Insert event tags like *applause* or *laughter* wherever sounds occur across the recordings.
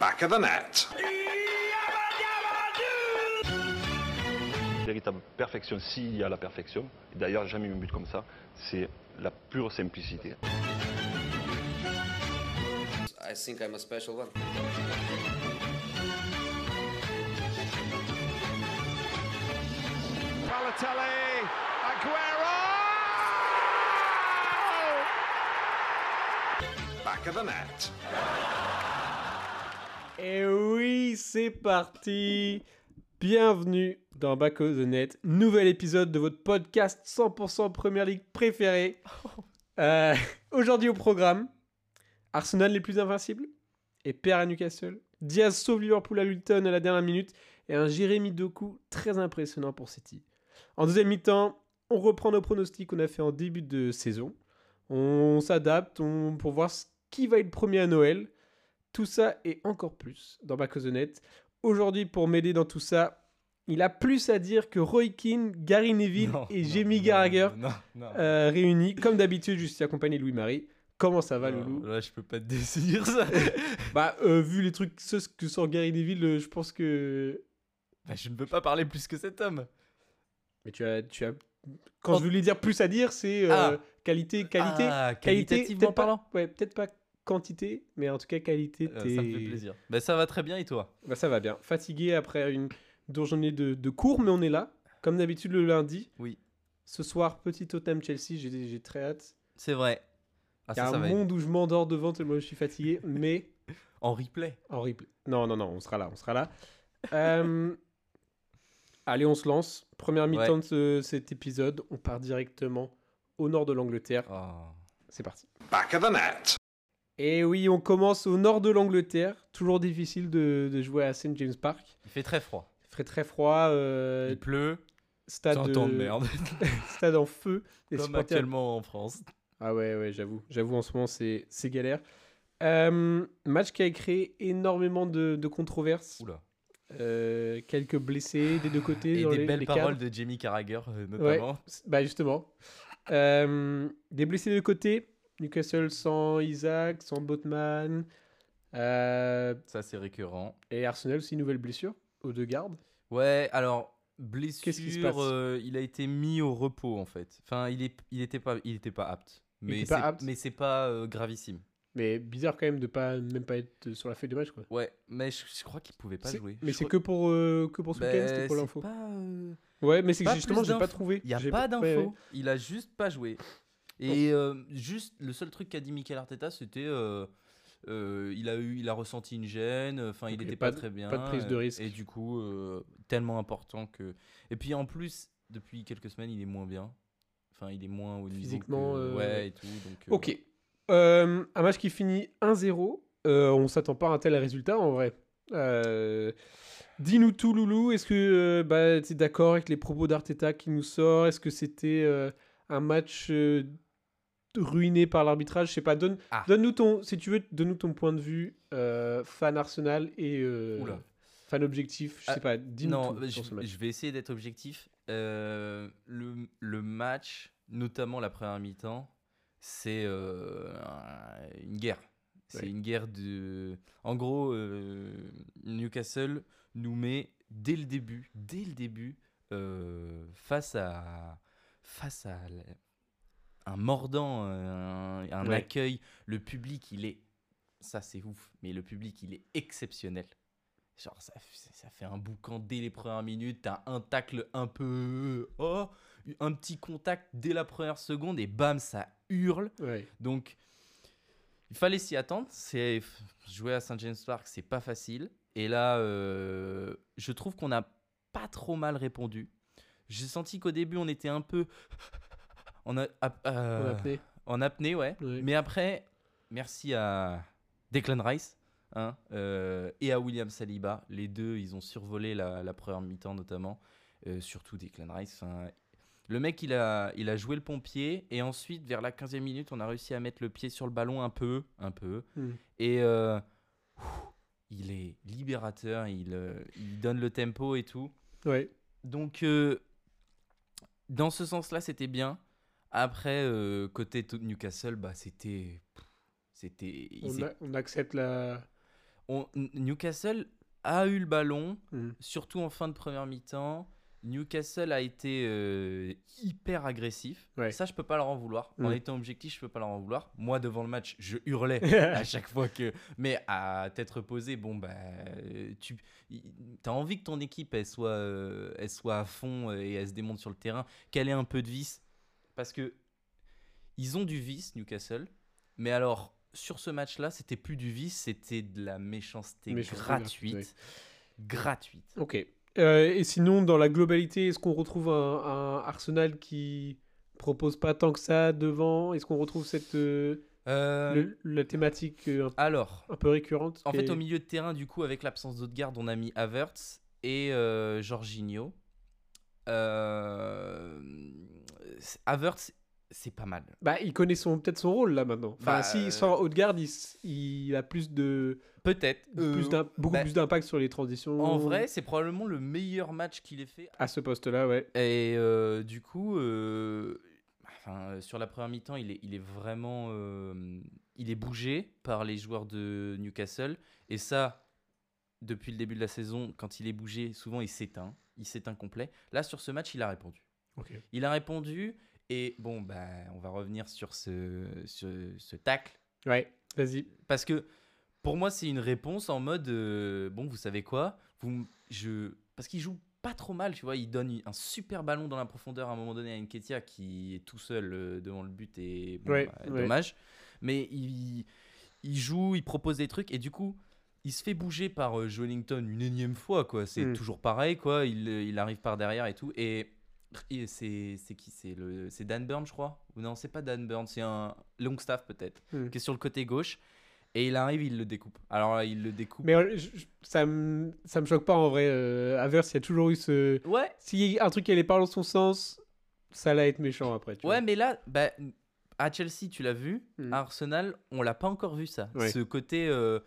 Back of the net. véritable perfection, s'il y a la perfection, et d'ailleurs jamais eu un but comme ça, c'est la pure simplicité. I think I'm a special one. Balotelli, Aguero! Back of the net. Et oui, c'est parti Bienvenue dans Back of the Net, nouvel épisode de votre podcast 100% Première Ligue préféré. *laughs* Euh, Aujourd'hui au programme, Arsenal les plus invincibles et perd à Newcastle. Diaz sauve Liverpool à Luton à la dernière minute et un Jérémy Doku très impressionnant pour City. En deuxième mi-temps, on reprend nos pronostics qu'on a fait en début de saison. On s'adapte pour voir qui va être premier à Noël. Tout ça et encore plus dans the Net. Aujourd'hui, pour m'aider dans tout ça, il a plus à dire que Roy Keane, Gary Neville Non, et Jamie Gallagher euh, réunis. Comme d'habitude, je suis accompagné de Louis-Marie. Comment ça va, Non, Loulou? Là, je peux pas te décider ça. *laughs* Bah, euh, vu les trucs ce que sort Gary Neville, euh, je pense que. Bah, je ne peux pas parler plus que cet homme. Mais tu as. Tu as... Quand Oh. je voulais dire plus à dire, c'est euh, Ah. qualité, qualité. Ah, qualité, pas- parlant. Ouais, peut-être pas quantité, mais en tout cas qualité. Euh, ça me fait plaisir. Bah, ça va très bien et toi? Bah, ça va bien. Fatigué après une dure journée de, de cours, mais on est là. Comme d'habitude le lundi. Oui. Ce soir, petit totem Chelsea, j'ai j'ai très hâte. C'est vrai. Ah, Il y a ça, ça un être monde où je m'endors devant tellement je suis fatigué, *laughs* mais en replay. en replay. Non, non, non, on sera là, on sera là. Euh, *laughs* Allez, on se lance. Première mi-temps de ce- cet épisode, on part directement au nord de l'Angleterre. Oh. C'est parti. Back of the net. Et oui, on commence au nord de l'Angleterre. Toujours difficile de, de jouer à St James Park. Il fait très froid. Il ferait très froid. euh, Il pleut. stade, C'est un temps de merde. *laughs* stade en feu. Les Comme supporters- actuellement en France. Ah ouais, ouais, j'avoue. J'avoue, en ce moment, c'est c'est galère. Euh, match qui a créé énormément de, de controverses. Oula. Euh, quelques blessés des deux côtés. Et dans des les- belles les paroles cadres. de Jamie Carragher, Ouais, notamment. bah justement. Des blessés des deux côtés. Newcastle sans Isaac, sans Botman. Euh, Ça, c'est récurrent. et Arsenal aussi, nouvelle blessure aux deux gardes. Ouais, alors Qu'est-ce qui se passe blessure, euh, il a été mis au repos en fait. Enfin, il est, il était pas, il était pas apte. Mais c'est, pas apte mais c'est pas euh, gravissime. Mais bizarre quand même de pas même pas être sur la feuille de match quoi. Ouais, mais je, je crois qu'il pouvait pas jouer. Mais Je c'est que pour euh, que pour ce Bah, week-end, pour l'info. pas, Ouais, mais c'est que justement plus j'ai pas trouvé. Il y a pas ouais, ouais. Il a juste pas joué. Et euh, juste le seul truc qu'a dit Mikel Arteta, c'était euh, euh, il a eu, il a ressenti une gêne. Enfin, il Ok, était pas très bien. pas de prise de risque. Et du coup, tellement important que. Et puis en plus, depuis quelques semaines, il est moins bien. Enfin, il est moins au niveau Physiquement, que- ouais et tout. Donc. Ok. Un match qui finit 1-0. Euh, on s'attend pas à un tel résultat en vrai. Euh, Dis-nous tout, Loulou. Est-ce que euh, bah, tu es d'accord avec les propos d'Arteta qui nous sort? Est-ce que c'était euh, un match ruiné par l'arbitrage Je sais pas. Donne, Ah. Donne-nous ton, si tu veux, donne-nous ton point de vue euh, fan Arsenal et euh, fan objectif. Je sais Ah, pas. Dis-nous Non, tout je, sur ce match. je vais essayer d'être objectif. Euh, le, le match, notamment la première mi-temps, c'est un- une guerre. C'est Ouais. une guerre de. En gros, Newcastle nous met dès le début, dès le début, face à face à un mordant, un, un Ouais. accueil. Le public, il est ça, c'est ouf. Mais le public, il est exceptionnel. Genre, ça, fait un boucan dès les premières minutes. T'as un tacle un peu. Oh Un petit contact dès la première seconde et bam, ça hurle. Ouais. Donc, il fallait s'y attendre. C'est jouer à St James Park, c'est pas facile. Et là, euh, je trouve qu'on n'a pas trop mal répondu. J'ai senti qu'au début, on était un peu en, a- ap- euh, On a appelé. en apnée, ouais. Mais après, merci à Declan Rice hein, euh, et à William Saliba. Les deux, ils ont survolé la, la première mi-temps notamment. Euh, surtout Declan Rice. enfin, le mec, il a, il a joué le pompier. Et ensuite, vers la 15e minute, on a réussi à mettre le pied sur le ballon un peu. Un peu. Hmm. Et il est libérateur. Il, il donne le tempo et tout. Ouais. Donc, euh, dans ce sens-là, c'était bien. Après, euh, côté Newcastle, bah, c'était. C'était. On, a- on accepte la. on- Newcastle a eu le ballon, Mhm. surtout en fin de première mi-temps. Newcastle a été euh, hyper agressif. Ouais. Ça, je peux pas leur en vouloir. En étant objectif, je peux pas leur en vouloir. Moi, devant le match, je hurlais *laughs* à chaque fois que. Mais à tête reposée, bon, bah, tu as envie que ton équipe elle soit, euh, elle soit à fond et elle se démonte sur le terrain, qu'elle ait un peu de vice. Parce que ils ont du vice, Newcastle. Mais alors, sur ce match-là, c'était plus du vice, c'était de la méchanceté, Méchanceté gratuite. gratuite, Gratuite. Ok. Euh, et sinon, dans la globalité, est-ce qu'on retrouve un, un Arsenal qui propose pas tant que ça devant? Est-ce qu'on retrouve cette euh, Euh, le- la thématique un, Alors, un peu récurrente en fait, est- au milieu de terrain, du coup, avec l'absence d'Odegaard, on a mis Havertz et Jorginho. Euh, Havertz, c'est pas mal. Bah, il connaît son peut-être son rôle là maintenant. Enfin, Bah, si euh, sans Haute-Garde, il, s- il a plus de Peut-être. plus Euh, beaucoup bah, plus d'impact sur les transitions. En vrai, c'est probablement le meilleur match qu'il ait fait. à ce poste-là, ouais. Et euh, du coup, euh, enfin, sur la première mi-temps, il est, il est vraiment. il est bougé par les joueurs de Newcastle. Et ça, depuis le début de la saison, quand il est bougé, souvent il s'éteint. Il s'éteint complet. Là, sur ce match, il a répondu. Il a répondu. Et bon, bah, on va revenir sur ce, ce, ce tacle. Ouais. Vas-y. Parce que pour moi, c'est une réponse en mode euh, bon, vous savez quoi? Vous, je... Parce qu'il joue pas trop mal, tu vois. Il donne un super ballon dans la profondeur à un moment donné à Nketiah qui est tout seul euh, devant le but et bon, Ouais, bah, ouais. dommage. Mais il, il joue, il propose des trucs et du coup. Il se fait bouger par euh, Joelinton une énième fois, quoi. C'est Mm. toujours pareil, quoi. Il, euh, il arrive par derrière et tout. Et c'est c'est qui? C'est le c'est Dan Burn, je crois? Ou non, c'est pas Dan Burn, c'est un Longstaff peut-être, Mm. qui est sur le côté gauche. Et il arrive, il le découpe. Alors là, il le découpe. Mais euh, je- ça me ça me choque pas en vrai. Euh, Havertz, il y a toujours eu ce. Ouais, Si un truc qui allait pas dans son sens, ça allait être méchant après. Tu ouais, vois. mais là, bah, à Chelsea, tu l'as vu. Mm. À Arsenal, on l'a pas encore vu ça. Ouais. Ce côté. euh,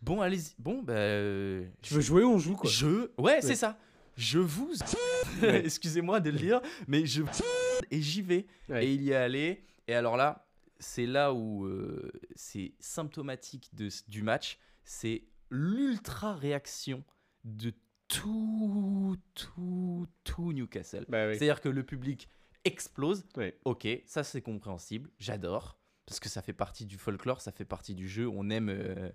bon, allez-y. Bon, bah. euh, Tu veux jouer, on joue quoi? Je. Ouais, c'est ça. Je vous. *laughs* Excusez-moi de le dire, mais je. *laughs* Et j'y vais. Ouais. Et il y est allé. Et alors là, c'est là où euh, c'est symptomatique de, du match. C'est l'ultra réaction de tout, tout, tout Newcastle. Bah oui. C'est-à-dire que le public explose. Ok, ça c'est compréhensible. J'adore. Parce que ça fait partie du folklore, ça fait partie du jeu. On aime, euh,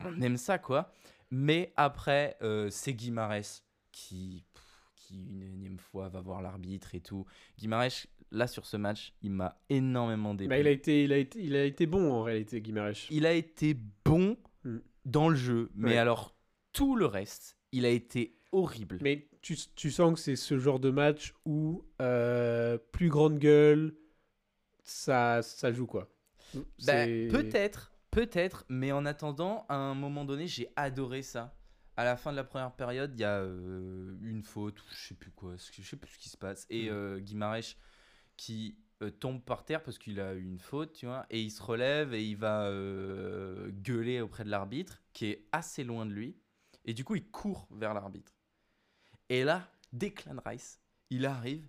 on aime ça, quoi. Mais après, euh, c'est Guimarès qui, pff, qui, une énième fois, va voir l'arbitre et tout. Guimarès, là, sur ce match, il m'a énormément déplu. Bah, il, a été, il, a été, il a été bon en réalité, Guimarães. Il a été bon Mm. dans le jeu. Mais Ouais. alors, tout le reste, il a été horrible. Mais tu, tu sens que c'est ce genre de match où euh, plus grande gueule, ça, ça joue quoi. Bah, peut-être, peut-être, mais en attendant, à un moment donné, j'ai adoré ça. À la fin de la première période, il y a euh, une faute, ou je sais plus quoi, je sais plus ce qui se passe, et Mm. euh, Guimarães qui euh, tombe par terre parce qu'il a eu une faute, tu vois, et il se relève et il va euh, gueuler auprès de l'arbitre, qui est assez loin de lui, et du coup, il court vers l'arbitre. Et là, Declan Rice, il arrive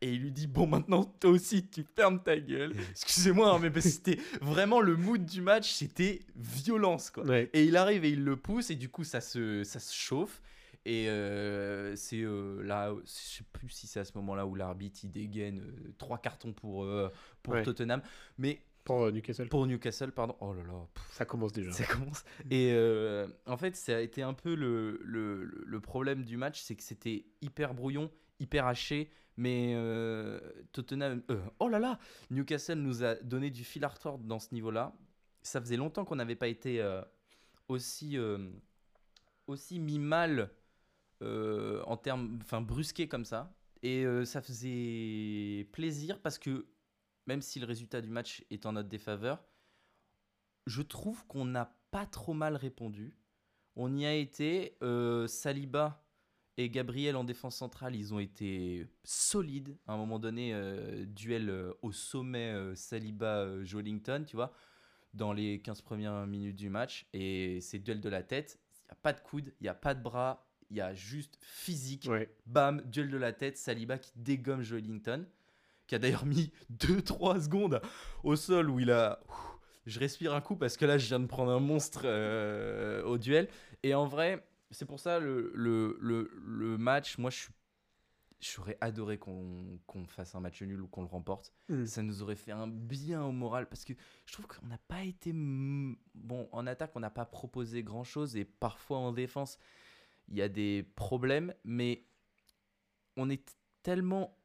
et il lui dit Bon, maintenant, toi aussi, tu fermes ta gueule. Excusez-moi, hein, mais parce que c'était vraiment le mood du match, c'était violence, quoi. Ouais. Et il arrive et il le pousse, et du coup, ça se, ça se chauffe. Et euh, c'est euh, là, je sais plus si c'est à ce moment-là où l'arbitre il dégaine euh, trois cartons pour, euh, pour Ouais. Tottenham, mais Pour Newcastle, pour Newcastle, pardon. Oh là là, pff, ça commence déjà. ça commence. Et euh, en fait, ça a été un peu le- le problème du match, c'est que c'était hyper brouillon, hyper haché, mais euh, Tottenham, euh, oh là là, Newcastle nous a donné du fil à retordre dans ce niveau-là. Ça faisait longtemps qu'on n'avait pas été euh, aussi euh, aussi mis mal en termes, enfin brusqué comme ça. Et ça faisait plaisir parce que même si le résultat du match est en notre défaveur, je trouve qu'on n'a pas trop mal répondu. On y a été. Saliba et Gabriel en défense centrale, ils ont été solides. À un moment donné, euh, duel euh, au sommet euh, Saliba-Jolington, tu vois, dans les 15 premières minutes du match. Et c'est duel de la tête. Il n'y a pas de coude, il n'y a pas de bras, il y a juste physique. Ouais. Bam, duel de la tête, Saliba qui dégomme Joelinton, qui a d'ailleurs mis *laughs* 2-3 secondes au sol où il a, je respire un coup parce que là, je viens de prendre un monstre euh, au duel. Et en vrai, c'est pour ça le, le, le, le match, moi, je suis. J'aurais adoré qu'on qu'on fasse un match nul ou qu'on le remporte. Mm. Ça nous aurait fait un bien au moral parce que je trouve qu'on n'a pas été. Bon, en attaque, on n'a pas proposé grand chose et parfois en défense, il y a des problèmes, mais on est tellement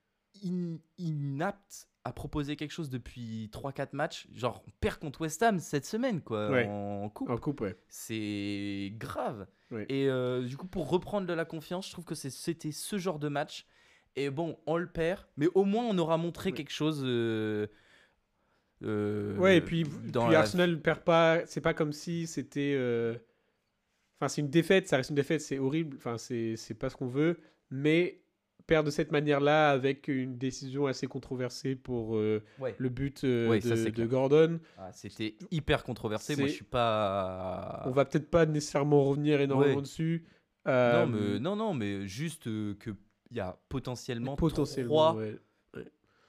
in- inapte à proposer quelque chose depuis 3-4 matchs. Genre, on perd contre West Ham cette semaine, quoi, Ouais. en coupe. En coupe, ouais. C'est grave. Ouais. Et euh, du coup, pour reprendre de la confiance, je trouve que c'était ce genre de match. Et bon, on le perd, mais au moins on aura montré quelque chose. euh, euh, Ouais, et puis, dans puis la- Arsenal ne perd pas. C'est pas comme si c'était. euh, Enfin, c'est une défaite, ça reste une défaite, c'est horrible. Enfin, c'est pas ce qu'on veut. Mais de cette manière-là, avec une décision assez controversée pour euh, Ouais. le but euh, Ouais, de. Gordon, Ah, C'était hyper controversé. Moi, je suis pas. on va peut-être pas nécessairement revenir énormément Ouais. dessus. Non, Euh, mais, non, non, mais juste euh, que il y a potentiellement, potentiellement. trois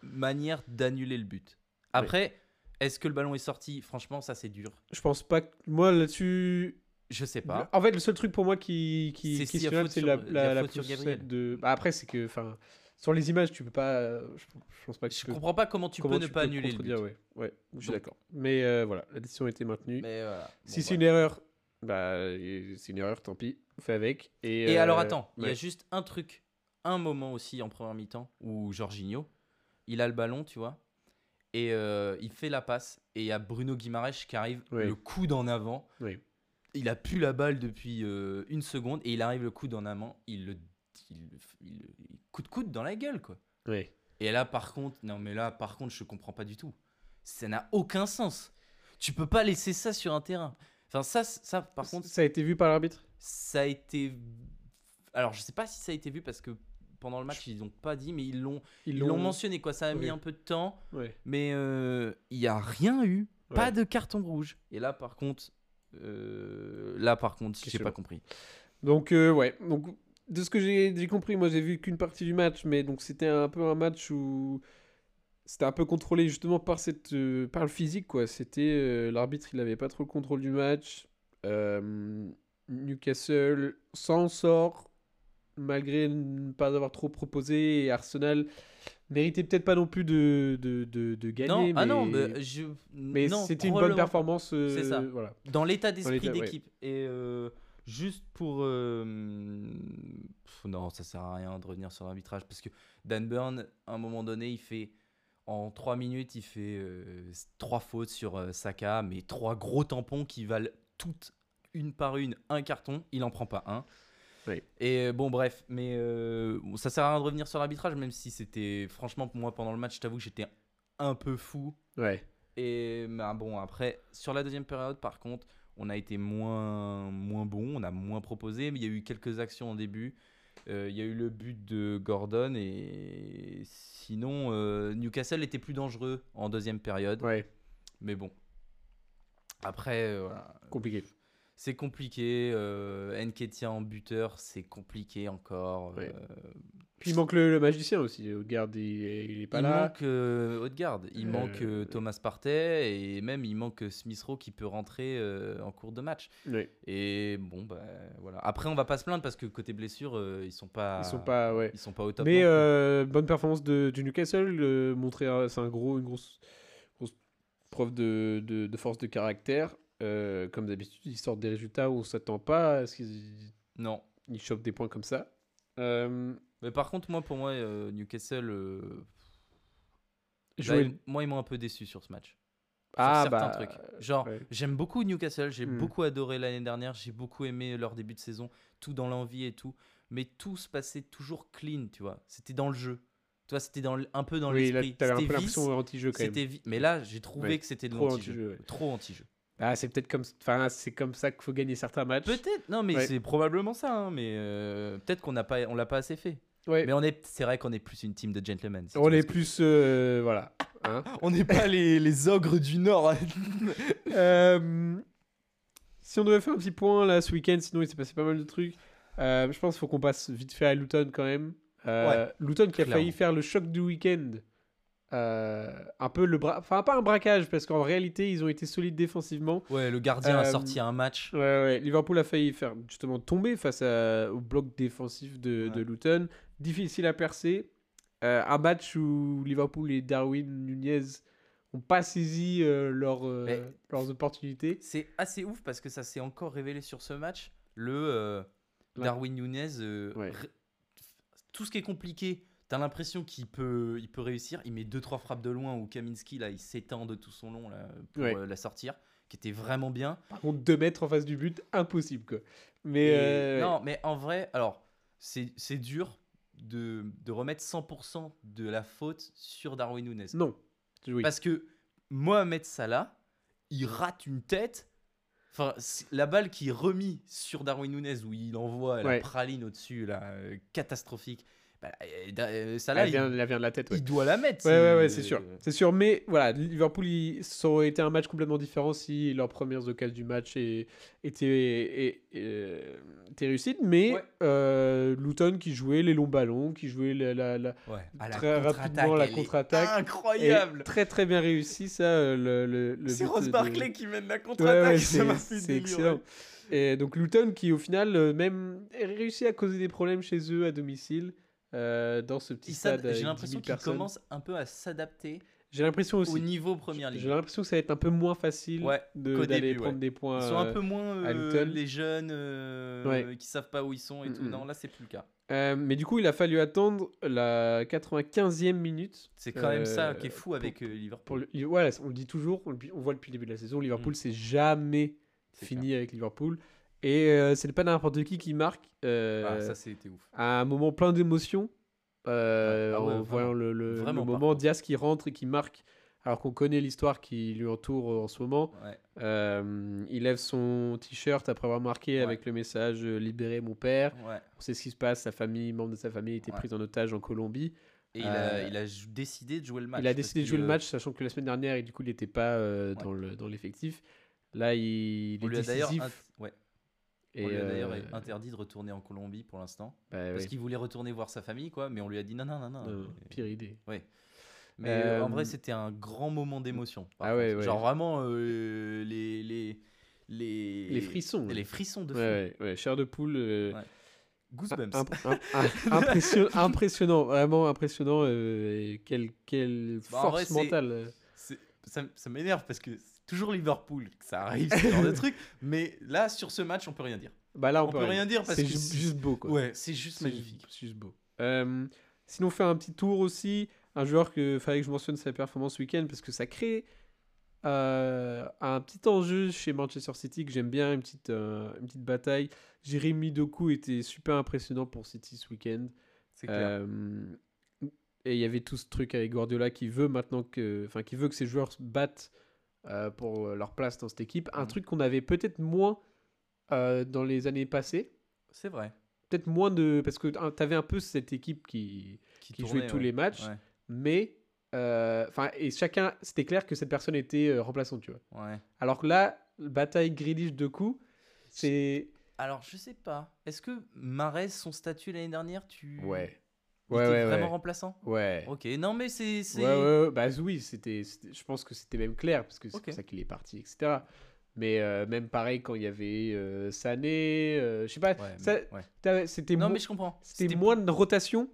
manières d'annuler le but. Après, est-ce que le ballon est sorti? Franchement, ça c'est dur. Je pense pas que. Moi, là-dessus. Je sais pas. En fait, le seul truc pour moi qui, qui C'est sur- la, la, la sur de. Bah, après, c'est que. Enfin, sur les images, tu peux pas. euh, Je, je pense pas que Je peux. comprends pas comment tu comment peux ne pas annuler le but. contredire, Ouais, ouais, je suis d'accord. Mais euh, voilà, la décision a été maintenue. Mais voilà. si Bon, c'est une erreur, bah, c'est une erreur, tant pis, on fait avec. Et, Et euh, alors attends, il y a juste un truc, un moment aussi en première mi-temps où Jorginho, il a le ballon, tu vois, et euh, il fait la passe et il y a Bruno Guimaraes qui arrive, le coude en avant. Oui. Il a pu la balle depuis euh, une seconde et il arrive le coude en avant, il le il, il, il coude coude dans la gueule quoi. Ouais. Et là par contre, non mais là par contre je comprends pas du tout. Ça n'a aucun sens. Tu peux pas laisser ça sur un terrain. Enfin ça ça par contre ça a été vu par l'arbitre? Ça a été. Alors, je sais pas si ça a été vu parce que pendant le match, ils l'ont pas dit, mais ils l'ont ils l'ont mentionné. quoi. Ça a mis Oui. un peu de temps, Ouais. mais euh, il y a rien eu. Pas de carton rouge. Et là, par contre, là, par contre, j'ai pas compris. Donc, euh, ouais. Donc, de ce que j'ai compris, moi, j'ai vu qu'une partie du match, mais donc c'était un peu un match où c'était un peu contrôlé justement par, cette, euh, par le physique, quoi. C'était euh, l'arbitre, il avait pas trop le contrôle du match. Euh, Newcastle s'en sort malgré ne pas avoir trop proposé et Arsenal méritait peut-être pas non plus de, de, de, de gagner. non, mais, ah non, mais, je... mais non, c'était une bonne performance. euh, C'est ça. Voilà. Dans l'état d'esprit ouais. d'équipe. Et euh, juste pour. euh, pff, non, ça sert à rien de revenir sur l'arbitrage parce que Dan Burn, à un moment donné, il fait. En 3 minutes, il fait euh, trois fautes sur Saka, mais trois gros tampons qui valent toutes une par une un carton. Il en prend pas un. Oui. Et euh, bon, bref, mais euh, ça sert à rien de revenir sur l'arbitrage, même si c'était. Franchement, pour moi, pendant le match, je t'avoue que j'étais un peu fou. Ouais. Et bah, bon, après, sur la deuxième période, par contre, on a été moins, moins bon, on a moins proposé, mais il y a eu quelques actions en début. Euh, Il y a eu le but de Gordon et sinon, euh, Newcastle était plus dangereux en deuxième période. Ouais. Mais bon. Après, euh, voilà. Compliqué. C'est compliqué. Euh, en buteur, c'est compliqué encore. Ouais. Euh, Puis il manque le, le magicien aussi. Odegaard, il, il est pas il là. manque euh, Odegaard, il Euh, manque euh, Thomas Partey et même il manque Smith Rowe qui peut rentrer en cours de match. Ouais. Et bon, bah, voilà. Après, on va pas se plaindre parce que côté blessure, ils sont pas, Ils sont pas, ouais. ils sont pas au top. Mais bonne performance de, du Newcastle, montrer c'est un gros, une grosse, grosse preuve de, de, de force de caractère. Euh, comme d'habitude, ils sortent des résultats où on s'attend pas à ce qu'ils non. ils chopent des points comme ça. Euh, Mais par contre, moi, pour moi, euh, Newcastle, euh, là, ils- moi, ils m'ont un peu déçu sur ce match. Sur Ah, certains bah, trucs. Genre, ouais. j'aime beaucoup Newcastle, j'ai Hmm. beaucoup adoré l'année dernière, j'ai beaucoup aimé leur début de saison, tout dans l'envie et tout. Mais tout se passait toujours clean, tu vois. C'était dans le jeu. Tu vois, c'était dans le- un peu dans oui, l'esprit. t'avais un peu l'impression anti-jeu quand même. Vi- Mais là, j'ai trouvé Ouais, que c'était de trop l'anti-jeu. Trop anti-jeu. Ah, c'est peut-être comme, enfin, c'est comme ça qu'il faut gagner certains matchs. Peut-être, non, mais Ouais. c'est probablement ça. hein, mais euh, peut-être qu'on n'a pas, on l'a pas assez fait. Ouais. Mais on est, c'est vrai qu'on est plus une team de gentlemen. si on est plus, euh, voilà. hein. *laughs* On n'est pas les, les ogres du Nord. *laughs* Euh, si on devait faire un petit point là ce week-end, sinon il s'est passé pas mal de trucs. Je pense qu'il faut qu'on passe vite fait à Luton quand même. Euh, Luton qui a clairement. failli faire le choc du week-end euh, un peu le bras. Enfin, pas un braquage, parce qu'en réalité, ils ont été solides défensivement. Ouais, le gardien a Euh, sorti un match. Ouais, ouais. Liverpool a failli faire justement tomber face à- au bloc défensif de. Luton. Difficile à percer. Euh, un match où Liverpool et Darwin Nunez n'ont pas saisi leur, leurs opportunités. C'est assez ouf parce que ça s'est encore révélé sur ce match. Le. Darwin Nunez, Ouais. tout ce qui est compliqué, t'as l'impression qu'il peut, il peut réussir. Il met deux trois frappes de loin où Kaminski là, il s'étend de tout son long là, pour Ouais. euh, la sortir, qui était vraiment bien. Par contre, 2 mètres en face du but, impossible quoi. Mais Et- euh, Non, mais en vrai, alors c'est dur de, de remettre 100% de la faute sur Darwin Nunez. non. Oui. Parce que Mohamed Salah, il rate une tête. Enfin, la balle qui est remise sur Darwin Nunez, où il envoie la Ouais. praline au-dessus, là, euh, catastrophique. Bah, euh, euh, elle, vient, il, elle vient de la tête. ouais. il doit la mettre. Ouais, ouais, ouais, c'est sûr. C'est sûr. Mais voilà, Liverpool, il- ça aurait été un match complètement différent si leurs premières occasions du match étaient, euh, étaient réussites. Mais Ouais. euh, Luton qui jouait les longs ballons, qui jouait la, la- la- Ouais, à la très rapidement la contre-attaque. Incroyable. très très bien réussi, ça. Le, le, le C'est de- Barkley qui mène la contre-attaque. ça c'est excellent. Et donc Luton qui au final euh, même réussit à causer des problèmes chez eux à domicile euh, dans ce petit stade. J'ai 10 000 l'impression qu'il commence un peu à s'adapter J'ai l'impression aussi. au niveau première ligue. J'ai l'impression que ça va être un peu moins facile Ouais, de- d'aller prendre ouais. des points. Ils sont un euh, peu moins euh, les jeunes euh, Ouais. qui savent pas où ils sont et Mm, tout. mm. Non, là c'est plus le cas. euh, mais du coup, il a fallu attendre la 95e minute. C'est quand même ça qui est fou avec Pour Liverpool. ouais, on le dit toujours, on le, on voit depuis le début de la saison, Liverpool, c'est jamais C'est fini avec Liverpool. Et euh, c'est pas n'importe qui qui marque euh, Ah, ça c'était ouf. à un moment plein d'émotions. euh. Ah ouais, en vraiment. voyant le, moment. Diaz qui rentre et qui marque, alors qu'on connaît l'histoire qui lui entoure euh, en ce moment. Ouais. Euh, il lève son t-shirt après avoir marqué Ouais. avec le message Libérez mon père. On sait ce qui se passe, sa famille, membre de sa famille était Ouais. pris en otage en Colombie. Et il, a, Euh, il a jou- décidé de jouer le match. il a décidé de jouer le match, sachant que la semaine dernière, et du coup, il n'était pas euh, Ouais. dans le- dans l'effectif. Là, il, est décisif. int- ouais. Et, on lui a d'ailleurs euh, interdit de retourner en Colombie pour l'instant. bah, Parce ouais. qu'il voulait retourner voir sa famille, quoi. Mais on lui a dit non, non, non, non. Mais- pire idée. Mais euh, en Euh, vrai, c'était un grand moment d'émotion. Ah ouais, ouais. Genre vraiment euh, les, les, les, Les frissons. Les frissons de fou. Ouais, ouais, ouais, chair de poule. euh, Ouais. Goosebumps. imp- imp- im- *laughs* impression- impressionnant, vraiment impressionnant. euh, quelle quelle Bah, force vrai, mentale. euh. Ça, ça m'énerve parce que toujours Liverpool que ça arrive, ce genre de *laughs* truc. Mais là, sur ce match, on peut rien dire. Bah là, on, On, peut rien dire parce que c'est- juste beau, quoi. Ouais, c'est juste magnifique. c'est juste beau. Euh, sinon, on fait un petit tour aussi. Un joueur que fallait que je mentionne sa performance ce week-end parce que ça crée euh, un petit enjeu chez Manchester City que j'aime bien, une petite, euh, une petite bataille. Jérémy Doku était super impressionnant pour City ce week-end. C'est clair. Et il y avait tout ce truc avec Guardiola qui veut maintenant que, enfin, qui veut que ses joueurs battent euh, pour euh, leur place dans cette équipe. Un Mhm. truc qu'on avait peut-être moins euh, dans les années passées. C'est vrai. Peut-être moins de, parce que tu avais un peu cette équipe qui, qui jouait tournait, tous ouais. les matchs, Ouais, mais enfin et chacun, c'était clair que cette personne était remplaçante, tu vois. ouais. Alors que là, bataille Grealish de coups, c'est Alors, je sais pas. Est-ce que Marez, son statut l'année dernière, tu. ouais, ouais, ouais, vraiment ouais. remplaçant ouais. Ok, non, mais c'est. Ouais, ouais, ouais, bah oui, c'était, je pense que c'était même clair, parce que c'est Ok. pour ça qu'il est parti, etc. Mais euh, même pareil quand il y avait euh, Sané, euh, je sais pas, c'était Non, mais je comprends. c'était moins de rotation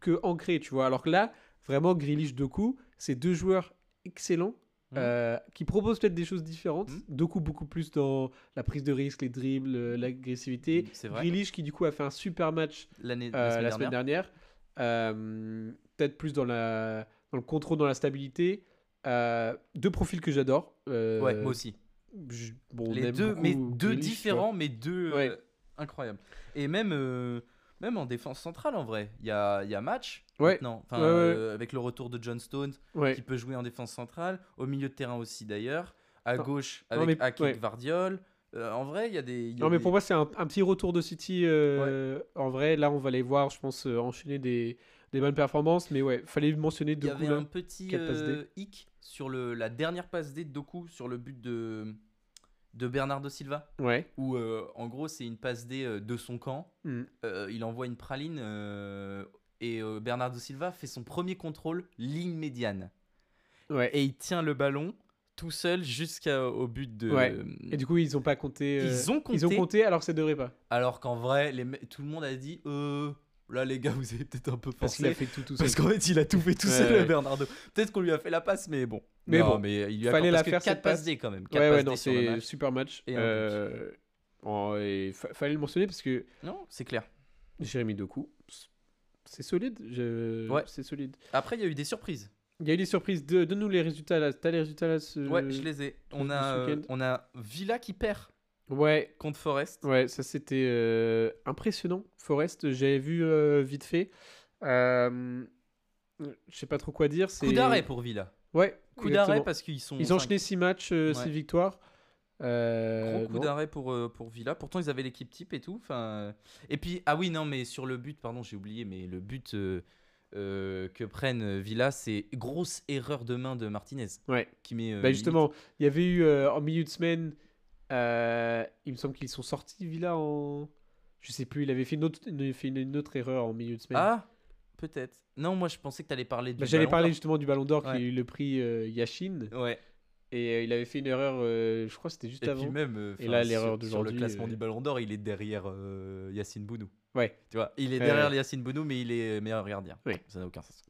que ancré, tu vois. Alors que là, vraiment, Grealish, Doku, c'est deux joueurs excellents. Euh, qui proposent peut-être des choses différentes. Mhm. Doku beaucoup plus dans la prise de risque, les dribbles, l'agressivité. C'est vrai. Grealish qui du coup a fait un super match L'année euh, la semaine dernière. Euh, peut-être plus dans, la, dans le contrôle, dans la stabilité. Deux profils que j'adore. Ouais, moi aussi. je- bon, on les deux, mais deux Grealish, différents, mais deux Ouais. incroyables. Et même, même en défense centrale, en vrai, il y a, il y a match Ouais. Enfin, Ouais, ouais. euh, avec le retour de John Stones, qui peut jouer en défense centrale, au milieu de terrain aussi d'ailleurs, à Non. gauche avec ouais. Vardiol. Euh, en vrai, il y a des. y a Non, mais des- pour moi, c'est un, un petit retour de City. euh, En vrai, là, on va les voir, je pense, enchaîner des, des bonnes performances. Mais ouais, fallait mentionner Il y avait un petit hic sur le, la dernière passe D de Doku sur le but de, de Bernardo Silva. Ouais. Où euh, en gros, c'est une passe D euh, de son camp. Mm. Euh, il envoie une praline et Bernardo Silva fait son premier contrôle ligne médiane. Ouais. Et il tient le ballon tout seul jusqu'au but de. Ouais. Et du coup, ils ont pas compté. Ils ont compté. Ils ont compté alors que ça devrait pas. Alors qu'en vrai, les tout le monde a dit là les gars, *laughs* vous avez peut-être un peu Parce qu'il a fait tout tout seul. Parce qu'en fait, il a tout fait tout seul. Bernardo. Peut-être qu'on lui a fait la passe, mais bon. Mais Non, bon, mais il lui a fallait la faire, 4 cette passes passe. D quand même. 4 Ouais, ouais, non, c'est super match. Et. Euh, en- et fa- fallait le mentionner parce que Non, c'est clair. Jérémy Doku, c'est solide. je- Ouais. C'est solide. Après, il y a eu des surprises. Il y a eu des surprises. De- Donne-nous les résultats là. T'as les résultats là ce... Ouais, je les ai. On a, euh, on a Villa qui perd Ouais, contre Forest. ouais, ça c'était euh, impressionnant. Forest, j'avais vu vite fait. Je sais pas trop quoi dire. Coup d'arrêt pour Villa. Ouais, Coup d'arrêt parce qu'ils sont. Ils ont enchaîné 6 matchs, Ouais. 6 victoires. Euh, Gros coup d'arrêt pour, euh, pour Villa. Pourtant, ils avaient l'équipe type et tout. Enfin, euh, et puis, ah oui, non, mais sur le but, pardon, j'ai oublié, mais le but euh, euh, que prennent Villa, c'est grosse erreur de main de Martinez. Ouais. Qui met. euh, Bah justement, il y avait eu euh, en milieu de semaine, euh, il me semble qu'ils sont sortis Villa en, je sais plus, il avait fait une autre, fait une- une autre erreur en milieu de semaine. Ah, peut-être. Non, moi, je pensais que tu allais parler du. Bah, J'allais Ballon parler d'Or. justement du Ballon d'Or qui a eu le prix euh, Yashin Ouais. et euh, il avait fait une erreur, euh, je crois que c'était juste Et avant. puis même. euh, Et là, sur- l'erreur Sur le classement euh, du Ballon d'Or, il est derrière euh, Yacine Bounou. Ouais. Tu vois, il est Ouais, derrière ouais. Yacine Bounou, mais il est meilleur gardien. Oui. Ça n'a aucun sens.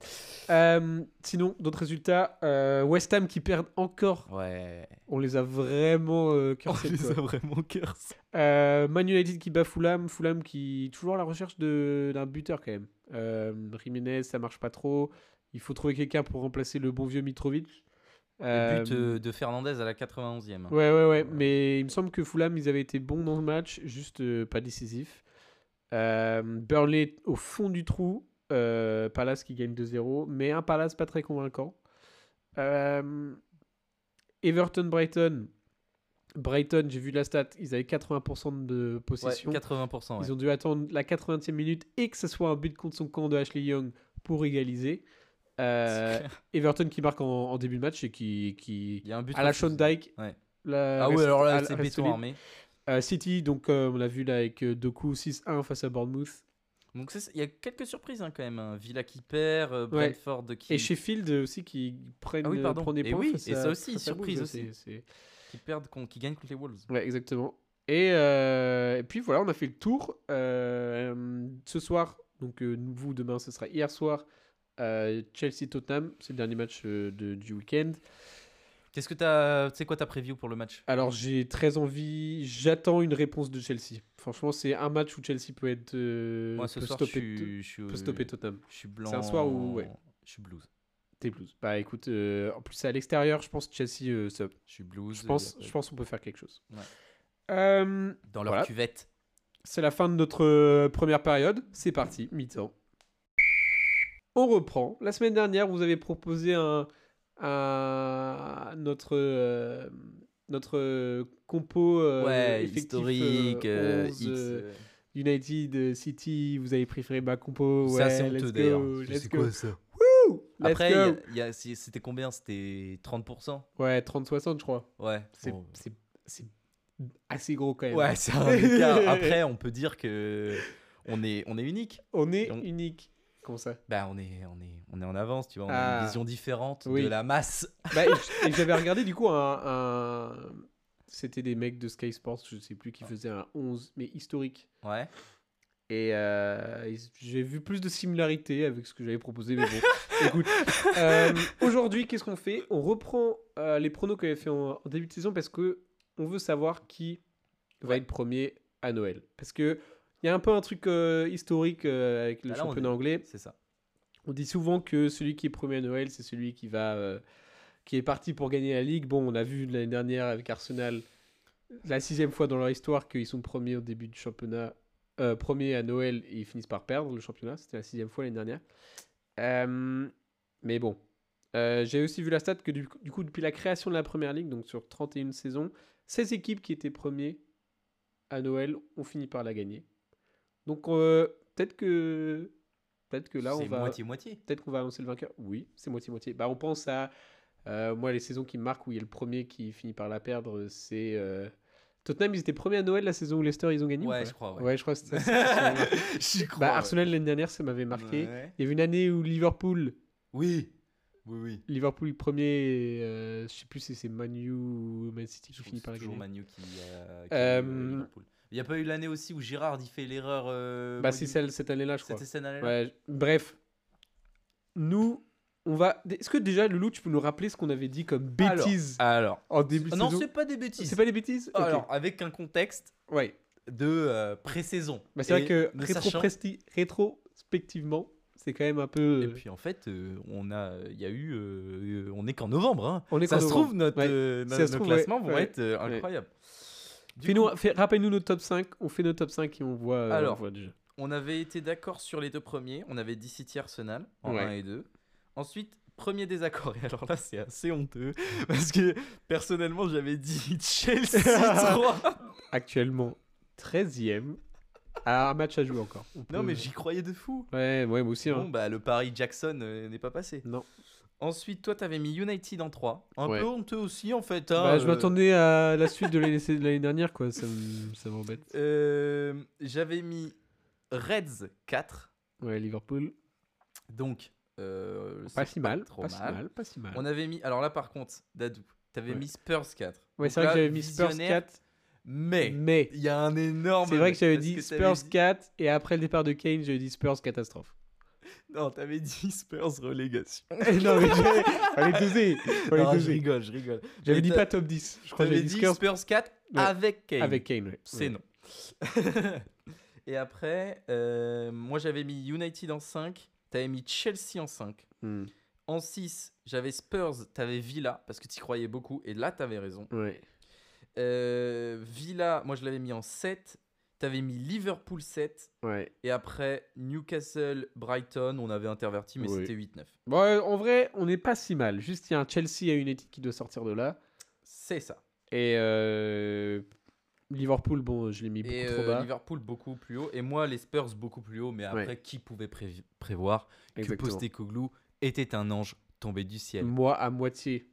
Euh, sinon, d'autres résultats, euh, West Ham qui perdent encore. Ouais. On les a vraiment euh, On cursés, les a vraiment. Euh, Man United qui bat Fulham, Fulham qui est toujours à la recherche d'un buteur quand même. Euh, Jiménez, ça marche pas trop. Il faut trouver quelqu'un pour remplacer le bon vieux Mitrovic. Le Euh, but euh, de Fernandez à la 91e. Ouais, ouais, ouais. Mais il me semble que Fulham, ils avaient été bons dans le match, juste euh, pas décisifs. Euh, Burnley au fond du trou. Euh, Palace qui gagne 2-0. Mais un Palace pas très convaincant. Euh, Everton-Brighton. Brighton, j'ai vu la stat, ils avaient 80% de Ouais, possession. 80%. ouais. Ils ont dû attendre la 80e minute et que ce soit un but contre son camp de Ashley Young pour égaliser. Euh. *laughs* Everton qui marque en, en début de match et qui, qui Il y a un but à la. Sean Dyke. Ouais. la- Ah reste- ouais, alors là, c'est béton solide. armé. Euh, City, donc euh, on l'a vu là avec euh, Doku 6-1 face à Bournemouth. Donc il y a quelques surprises hein, quand même. hein. Villa qui perd, euh, Ouais. Brentford qui, Et Sheffield aussi qui prennent Ah oui, euh, pardon. prend des Et points. oui, face et à- ça aussi, surprise Wolves, aussi. c'est- qui perdent, qui gagnent contre les Wolves. Ouais, exactement. Et, euh, et puis voilà, on a fait le tour. Euh, ce soir, donc euh, vous demain, ce sera hier soir, euh, Chelsea-Tottenham. C'est le dernier match euh, de- du week-end. Qu'est-ce que t'as, c'est quoi ta preview pour le match? Alors j'ai très envie, j'attends une réponse de Chelsea. Franchement, c'est un match où Chelsea peut être euh, Moi ce peut soir, stopper, je suis, je suis, peut stopper Tottenham. je suis blanc. C'est un soir où- ouais. Je suis blues. T'es blues. Bah écoute, euh, en plus c'est à l'extérieur, je pense que Chelsea, euh, Je suis blues. je pense, a je pense qu'on peut faire quelque chose. Ouais. Euh, Dans leur voilà. cuvette. C'est la fin de notre euh, première période. C'est parti, mi-temps. On reprend. La semaine dernière, vous avez proposé un, un- notre, euh, notre compo euh, ouais, effectif, historique. euh, euh, 11, X, euh, euh, United, City. Vous avez préféré ma compo. c'est Ouais, assez let's go, d'ailleurs. let's C'est go. quoi ça Après, il y a- go. il y a- c'est- c'était combien? C'était 30% Ouais, 30-60, je crois. Ouais. C'est bon. c'est- c'est assez gros quand même. Ouais, c'est un. *laughs* Après, on peut dire que on est, on est unique. On est on- unique. Comment ça? Bah, on est, on est, on est en avance, tu vois. On a Ah. une vision différente Oui. de la masse. *laughs* Bah, et j'avais regardé du coup un. un- C'était des mecs de Sky Sports, je sais plus, qui faisaient un 11, mais historique. Ouais. Et euh, j'ai vu plus de similarités avec ce que j'avais proposé, mais bon, *laughs* écoute. Euh, Aujourd'hui, qu'est-ce qu'on fait? On reprend euh, les pronos qu'on avait fait en, en début de saison parce que on veut savoir qui va être premier à Noël. Parce que il y a un peu un truc euh, historique euh, avec le Bah là, championnat est- anglais. C'est ça. On dit souvent que celui qui est premier à Noël, c'est celui qui va, euh, qui est parti pour gagner la ligue. Bon, on a vu l'année dernière avec Arsenal, la sixième fois dans leur histoire qu'ils sont premiers au début du championnat, premiers à Noël et ils finissent par perdre le championnat. C'était la sixième fois l'année dernière. Mais bon, Euh, j'ai aussi vu la stat que du, du coup depuis la création de la première ligue, donc sur 31 saisons, 16 équipes qui étaient premiers à Noël ont fini par la gagner. Donc euh, peut-être que peut-être que là on C'est va moitié-moitié. Peut-être qu'on va annoncer le vainqueur. Oui, c'est moitié-moitié. Bah, on pense à. euh, moi, les saisons qui me marquent où il y a le premier qui finit par la perdre, c'est euh, Tottenham, ils étaient premiers à Noël la saison où Leicester ils ont gagné ou Ouais, je crois, ouais. Ouais, je crois que *laughs* ça. *laughs* Crois. bah, ouais. Arsenal l'année dernière, ça m'avait marqué. Ouais. Il y avait une année où Liverpool, Oui. Oui, oui. Liverpool premier, euh, je sais plus si c'est Manu ou Man City qui Je finit par c'est la toujours gagner. Manu qui, euh, qui euh, Liverpool. Il n'y a pas eu l'année aussi où Girard il fait l'erreur. euh, Bah, c'est celle, cette année-là, je crois. C'était cette année-là Ouais, bref. Nous, on va. Est-ce que déjà, Loulou, tu peux nous rappeler ce qu'on avait dit comme bêtises Alors. en début de Non, saison c'est pas des bêtises. C'est pas des bêtises. Alors, avec un contexte Ouais. de euh, pré-saison. Bah, c'est vrai que rétro- rétrospectivement, c'est quand même un peu. Et puis en fait, euh, on a, il y a eu, euh, on est qu'en novembre. Hein. On est ça se novembre. trouve notre, Ouais. euh, ça se trouve, ouais, classements vont ouais, être ouais. incroyables. Du Fais-nous- coup, fais- Rappelle-nous nos top 5. On fait nos top 5 et on voit, euh, Alors, on voit déjà. on avait été d'accord sur les deux premiers. On avait dit City Arsenal en Ouais. 1 et 2. Ensuite, premier désaccord. *laughs* Et alors là, c'est assez honteux parce que personnellement, j'avais dit *laughs* Chelsea 3. *laughs* Actuellement 13ème. Ah, un match à jouer encore. On non, mais j'y croyais de fou. Ouais, ouais, moi aussi. hein. Bon, bah, le Paris Jackson euh, n'est pas passé. Non. Ensuite, toi, t'avais mis United en 3. Un Ouais. peu honteux aussi, en fait. hein, Bah, je euh, m'attendais à la suite de l'année de l'année dernière, quoi. Ça me- ça m'embête. euh, J'avais mis Reds 4. Ouais, Liverpool. Donc, euh, Pas si mal. trop Pas si mal. Pas si mal. On avait mis. Alors là, par contre, Dadou, t'avais Ouais. mis Spurs 4. Ouais, c'est vrai que j'avais mis Spurs visionnaire, 4. Mais Mais. il y a un énorme. C'est vrai que j'avais dit Spurs 4 et après le départ de Kane, j'avais dit Spurs catastrophe. Non, t'avais dit *laughs* Spurs relégation. non, mais j'avais- fallait *laughs* doser. Fallait Non, je doser. rigole, je rigole. J'avais dit pas top 10. Je crois que j'avais dit dit Spurs Spurs 4 Ouais. avec Kane. avec Kane. Ouais. C'est Ouais. non. *laughs* Et après, euh, moi j'avais mis United en 5. T'avais mis Chelsea en 5. Hmm. En 6, j'avais Spurs, t'avais Villa, parce que t'y croyais beaucoup, et là t'avais raison. Ouais. Euh, Villa, moi je l'avais mis en 7. T'avais mis Liverpool 7. Ouais. Et après, Newcastle, Brighton, on avait interverti, mais Oui. c'était 8-9. Bon, euh, en vrai, on n'est pas si mal. Juste, il y a un Chelsea et United qui doit sortir de là. C'est ça. Et euh, Liverpool, bon, je l'ai mis beaucoup Et trop euh, bas. Liverpool beaucoup plus haut. Et moi, les Spurs beaucoup plus haut. Mais après, Ouais. qui pouvait prévoir que Exactement. Postecoglou était un ange tombé du ciel? Moi, à moitié.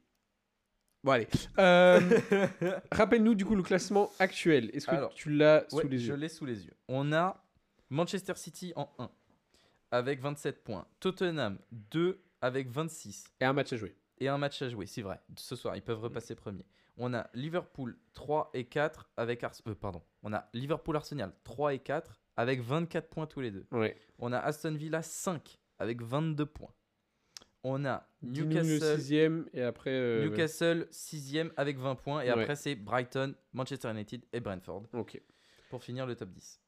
Bon, allez. Euh, *laughs* Rappelle-nous, du coup, le classement actuel. Est-ce que Alors, tu l'as Ouais, sous les je yeux l'ai sous les yeux. On a Manchester City en 1 avec 27 points. Tottenham 2 avec 26. Et un match à jouer. Et un match à jouer, c'est vrai. Ce soir, ils peuvent repasser premier. On a Liverpool 3 et 4 avec Ars- euh, pardon. On a Liverpool Arsenal 3 et 4 avec 24 points tous les deux. Ouais. On a Aston Villa 5 avec 22 points. On a Newcastle sixième et après. euh, Newcastle 6 avec 20 points et Ouais. après c'est Brighton, Manchester United et Brentford Ok. pour finir le top 10.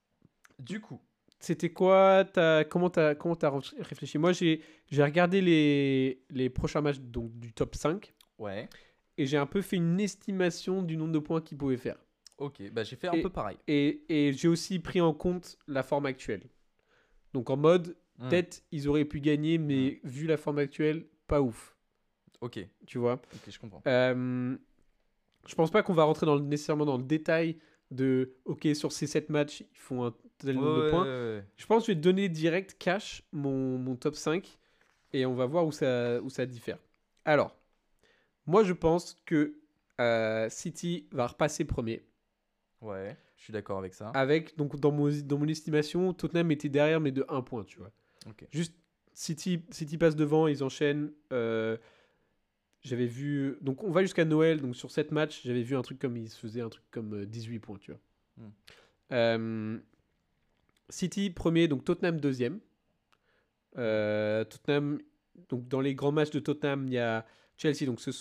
Du coup, C'était quoi t'as- Comment t'as comment re- réfléchi? Moi, j'ai j'ai regardé les, les prochains matchs donc, du top 5 ouais. et j'ai un peu fait une estimation du nombre de points qu'ils pouvaient faire. OK, bah j'ai fait un Et- peu pareil. Et, et j'ai aussi pris en compte la forme actuelle. Donc en mode, Hmm, peut-être ils auraient pu gagner, mais vu la forme actuelle, pas ouf. OK, Tu vois? OK, je comprends. Euh, Je pense pas qu'on va rentrer dans le- nécessairement dans le détail de, ok, sur ces 7 matchs, ils font un tel nombre de points. ouais, ouais. Je pense que je vais te donner direct cash mon, mon top 5 et on va voir où ça, où ça diffère. Alors, moi je pense que euh, City va repasser premier. Ouais, je suis d'accord avec ça. Avec, donc dans mon, dans mon estimation, Tottenham était derrière mais de 1 point, tu vois. Juste City, City passe devant, ils enchaînent. euh, j'avais vu. Donc on va jusqu'à Noël, donc sur 7 matchs, j'avais vu un truc comme. Ils se faisaient un truc comme euh, 18 points, tu vois. Hmm. Euh, City premier, donc Tottenham deuxième. Euh, Tottenham, donc dans les grands matchs de Tottenham, il y a Chelsea donc ce,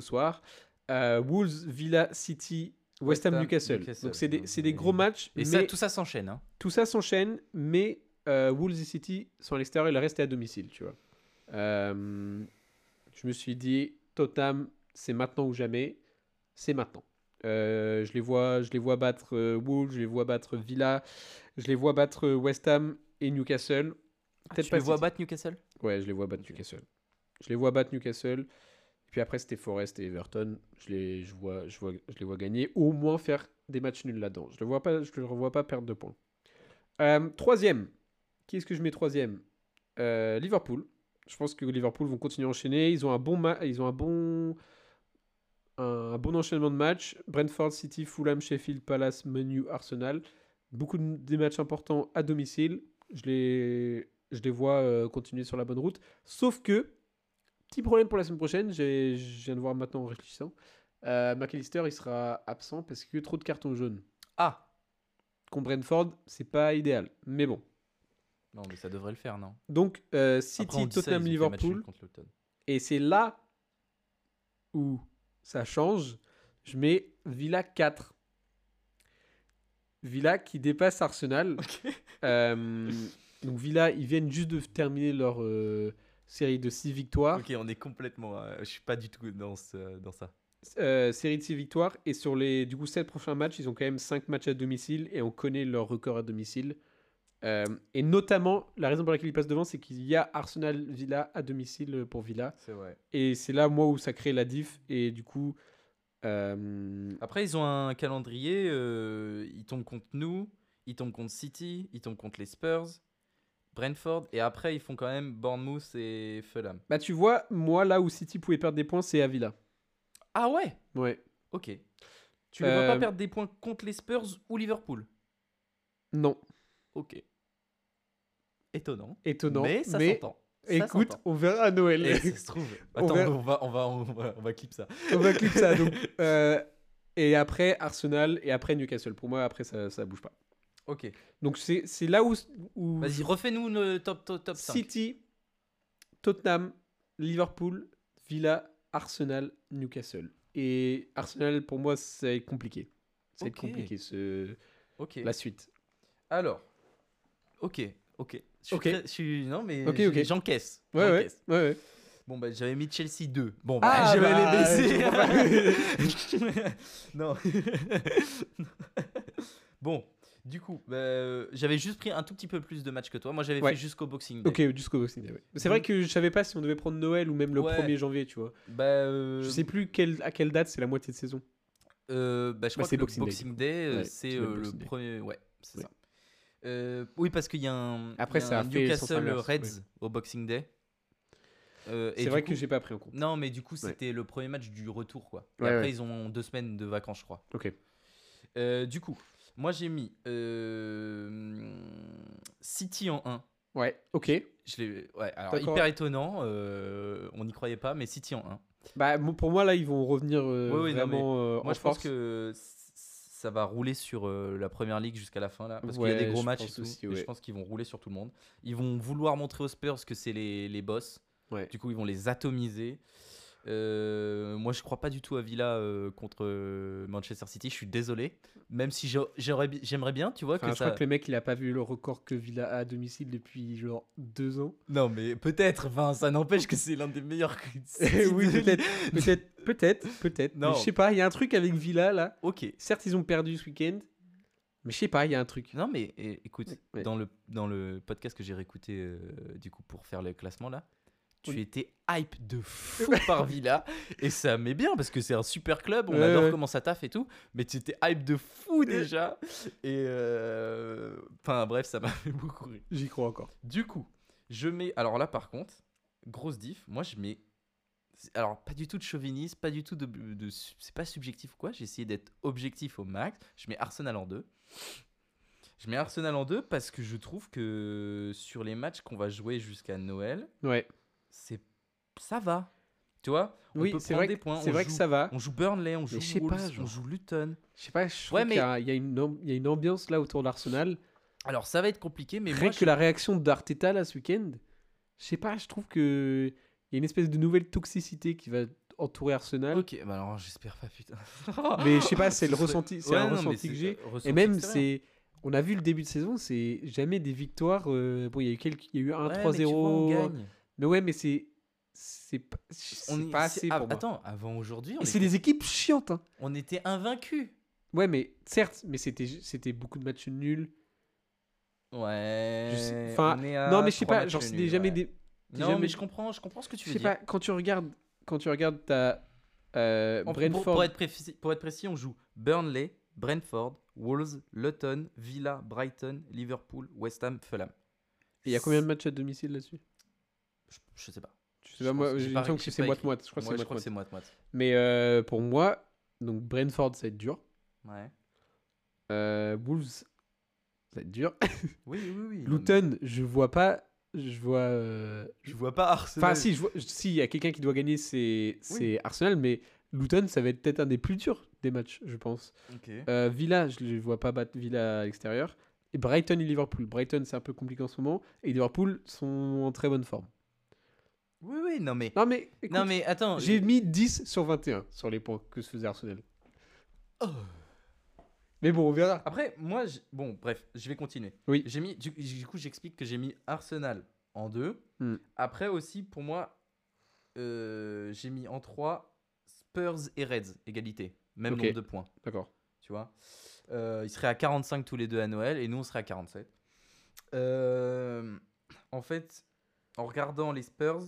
soir. Euh, Wolves, Villa, City, West Ham, Ham, Newcastle. Newcastle. Donc c'est des, Et- gros matchs. Et mais ça tout ça s'enchaîne hein. tout ça s'enchaîne, mais euh, Wolves et City sont à l'extérieur et le reste est à domicile, tu vois. Euh, je me suis dit, Tottenham, c'est maintenant ou jamais. C'est maintenant. Euh, je, les vois, je les vois battre euh, Wolves, je les vois battre Villa, je les vois battre West Ham et Newcastle. Ah, tu les vois battre Newcastle? Ouais, je les vois battre Newcastle. Je les vois battre Newcastle. Et puis après, c'était Forest et Everton. Je les, je vois, je vois, je les vois gagner. Au moins faire des matchs nuls là-dedans. Je ne le vois pas, je le revois pas perdre de points. Euh, troisième. Qui est-ce que je mets troisième? Euh, Liverpool. Je pense que Liverpool vont continuer à enchaîner. Ils ont un bon, ils ont un bon, un bon enchaînement de matchs. Brentford, City, Fulham, Sheffield, Palace, Menu, Arsenal. Beaucoup de, des matchs importants à domicile. Je les, je les vois euh, continuer sur la bonne route. Sauf que, petit problème pour la semaine prochaine, je viens de voir maintenant en réfléchissant. Euh, McAllister, il sera absent parce que trop de cartons jaunes. Ah Contre Brentford, c'est pas idéal. Mais bon. Non, mais ça devrait le faire, non? Donc, euh, Après, City, ça, Tottenham, Liverpool. Et c'est là où ça change. Je mets Villa 4. Villa qui dépasse Arsenal. Euh, donc Villa, ils viennent juste de terminer leur euh, série de 6 victoires. Ok, on est complètement. euh, je suis pas du tout dans, ce- dans ça. Euh, série de 6 victoires. Et sur les du coup 7 prochains matchs, ils ont quand même 5 matchs à domicile. Et on connaît leur record à domicile. Euh, et notamment, la raison pour laquelle ils passent devant, c'est qu'il y a Arsenal-Villa à domicile pour Villa. C'est vrai. Et c'est là, moi, où ça crée la diff. Et du coup, euh, Après, ils ont un calendrier. euh, ils tombent contre nous, ils tombent contre City, ils tombent contre les Spurs, Brentford, et après, ils font quand même Bournemouth et Fulham. bah tu vois, moi, là où City pouvait perdre des points, c'est à Villa. Ah ouais? Ouais. Ok. Tu ne vois pas Euh, perdre des points contre les Spurs ou Liverpool? Non. Ok. Étonnant. Étonnant. Mais ça mais s'entend. Ça écoute, on verra à Noël. Et ça se trouve. *laughs* On Attends, on va, on va, on va, on va clip ça. on va clip ça. Donc, *laughs* euh, et après, Arsenal. Et après, Newcastle. Pour moi, après, ça, ça bouge pas. Ok. Donc, c'est c'est là où, où Vas-y, refais-nous le top, top, top 5. City, Tottenham, Liverpool, Villa, Arsenal, Newcastle. Et Arsenal, pour moi, c'est compliqué. C'est Ok. compliqué, ce... La suite. Alors. Ok. Ok. Je suis Ok. très- je suis- Non, mais j'encaisse. Ouais, ouais. Bon, bah, j'avais mis Chelsea 2. Bon, bah, Ah, *laughs* je vais bah, les baisser. *laughs* non. *laughs* bon, du coup, bah, euh, j'avais juste pris un tout petit peu plus de matchs que toi. Moi, j'avais Ouais. fait jusqu'au Boxing Day. Ok, jusqu'au Boxing Day. ouais. C'est vrai que je savais pas si on devait prendre Noël ou même le Ouais. 1er janvier, tu vois. Bah, euh, Je sais plus à quelle date c'est la moitié de saison. euh, bah, je Bah, crois c'est que Boxing le Day, Boxing Day, euh, c'est c'est euh, le le premier. Ouais, c'est ça. Euh, oui, parce qu'il y a un, Après, y a ça un Newcastle Reds oui. au Boxing Day. Euh, C'est vrai coup- que j'ai pas pris en compte. Non, mais du coup, c'était le premier match du retour, quoi. Et Ouais, après, ouais. ils ont deux semaines de vacances, je crois. Ok. Euh, du coup, moi, j'ai mis City en 1. Ouais, ok. Je ouais, alors hyper étonnant, on n'y croyait pas, mais City en 1. Bah, pour moi, là, ils vont revenir non, vraiment euh, Moi, en je force. pense que ça va rouler sur euh, la première ligue jusqu'à la fin, là, parce qu'il y a des gros matchs et tout. aussi, et ouais. je pense qu'ils vont rouler sur tout le monde. Ils vont vouloir montrer aux Spurs que c'est les, les boss. Ouais. Du coup, ils vont les atomiser. Euh, moi, je crois pas du tout à Villa euh, contre euh, Manchester City. Je suis désolé. Même si j'aimerais bien, tu vois, Enfin, que je ça. crois que le mec, il a pas vu le record que Villa a à domicile depuis genre deux ans. Non, mais peut-être. Enfin, ça n'empêche que c'est l'un des meilleurs. *laughs* oui, peut-être, peut-être, peut-être, peut-être. Non. Mais Je sais pas, il y a un truc avec Villa là. Ok. Certes, ils ont perdu ce week-end, mais je sais pas, il y a un truc. Non, mais é- écoute, Ouais. dans, le, dans le podcast que j'ai réécouté euh, du coup pour faire le classement là, tu Oui. étais hype de fou *laughs* par Villa et ça met bien parce que c'est un super club, on Ouais, adore ouais. comment ça taffe et tout, mais tu étais hype de fou déjà et euh, enfin bref, ça m'a *laughs* fait beaucoup rire. J'y crois encore. Du coup, je mets alors là par contre, grosse diff, moi je mets alors pas du tout de chauvinisme, pas du tout de, de c'est pas subjectif ou quoi, j'ai essayé d'être objectif au max, je mets Arsenal en 2. Je mets Arsenal en 2 parce que je trouve que sur les matchs qu'on va jouer jusqu'à Noël, Ouais. C'est ça va. Tu vois On oui, peut c'est prendre vrai, des points. c'est vrai que ça va. On joue Burnley, on joue Wolves, pas, on joue Luton. Je sais pas, je trouve Ouais, qu'il y, a- il y a une am- il y a une ambiance là autour d'Arsenal. Alors ça va être compliqué, mais Rien moi que la réaction d'Arteta là ce week-end, je sais pas, je trouve que il y a une espèce de nouvelle toxicité qui va entourer Arsenal. Ok, bah alors j'espère pas putain. *laughs* Mais je sais pas, *laughs* c'est Ce le serait- ressenti, c'est Ouais, un non, ressenti que j'ai. Et même c'est, on a vu le début de saison, c'est jamais des victoires. euh, bon, il y a eu quelques, il y a eu un Ouais, mais tu vois, 3-0. Mais ouais, mais c'est, c'est pas, On pas assez pour moi. Attends, avant aujourd'hui, Et c'est des équipes chiantes. Hein. on était invaincus. Ouais, mais certes, mais c'était, beaucoup de matchs nuls. Ouais. Je sais- enfin, on est à non, mais je sais pas, genre c'est jamais ouais. des. Non, jamais- mais je comprends, je comprends ce que tu Je veux sais dire. pas, quand tu regardes, quand tu regardes ta euh, pour- être précis, pour être précis, on joue Burnley, Brentford, Wolves, Luton, Villa, Brighton, Liverpool, West Ham, Fulham. Et il y a combien de matchs à domicile là-dessus? Je, je sais pas. Tu sais pas, moi, pense- j'ai semble que c'est moite-moite. Je crois que Moi, c'est je crois que moite-moite. c'est moite-moite. Mais euh, pour moi, donc Brentford, ça va être dur. Ouais. Euh, Wolves, ça va être dur. *laughs* Oui, oui, oui. non, mais- Luton, je vois pas. Je vois. euh, Je vois pas Arsenal. Enfin, si, je vois- si, il y a quelqu'un qui doit gagner, c'est c'est Arsenal, mais Luton, ça va être peut-être un des plus durs des matchs, je pense. Euh, Villa, je ne vois pas battre Villa à l'extérieur. Et Brighton et Liverpool. Brighton, c'est un peu compliqué en ce moment. Et Liverpool sont en très bonne forme. Oui, oui, non mais. Non, mais, écoute, non mais attends. j'ai mis 10 sur 21 sur les points que se faisait Arsenal. Oh. Mais bon, on verra. Après, moi, j'- bon, bref, je vais continuer. Oui. J'ai mis, du, du coup, j'explique que j'ai mis Arsenal en 2. Hmm. Après aussi, pour moi, euh, j'ai mis en 3 Spurs et Reds, égalité. Même nombre de points, D'accord. tu vois? Euh, ils seraient à 45 tous les deux à Noël et nous, on serait à 47. Euh, en fait, en regardant les Spurs,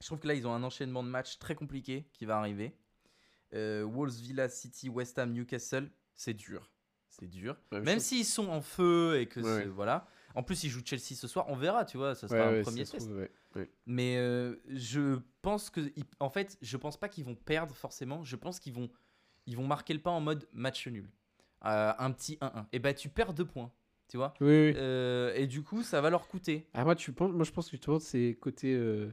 je trouve que là, ils ont un enchaînement de matchs très compliqué qui va arriver. Euh, Wolves, Villa, City, West Ham, Newcastle, c'est dur. C'est dur. Ouais, Même s'ils sont en feu et que Ouais. voilà. En plus, ils jouent Chelsea ce soir. On verra, tu vois. Ça Ouais, sera un ouais, premier ça se test. trouve. Mais euh, je pense que, en fait, je pense pas qu'ils vont perdre forcément. Je pense qu'ils vont, ils vont marquer le pas en mode match nul. Euh, un petit 1-1. Et bah, tu perds deux points, tu vois. Oui, oui. Euh, et du coup, ça va leur coûter. Ah, moi, tu penses, moi, je pense que justement, c'est côté, euh,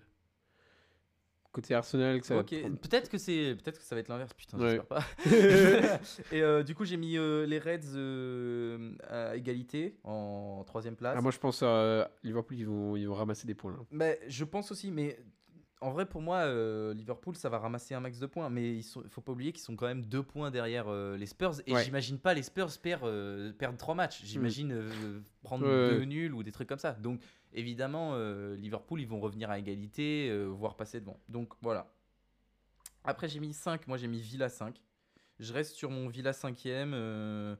côté Arsenal que ça va peut-être que c'est, peut-être que ça va être l'inverse. Putain, Ouais. j'espère pas. *laughs* *laughs* et euh, du coup, j'ai mis euh, les Reds euh, à égalité en troisième place. Ah, moi, je pense à Liverpool, ils vont, ils vont ramasser des points. là. Mais je pense aussi, mais en vrai, pour moi, euh, Liverpool, ça va ramasser un max de points. Mais il faut pas oublier qu'ils sont quand même deux points derrière euh, les Spurs. Et Ouais. j'imagine pas les Spurs perdre, euh, perdre trois matchs. J'imagine euh, prendre deux nuls ou des trucs comme ça. Donc, évidemment, Liverpool, ils vont revenir à égalité, voire passer devant. Donc, voilà. Après, j'ai mis 5. Moi, j'ai mis Villa 5. Je reste sur mon Villa 5ème. euh,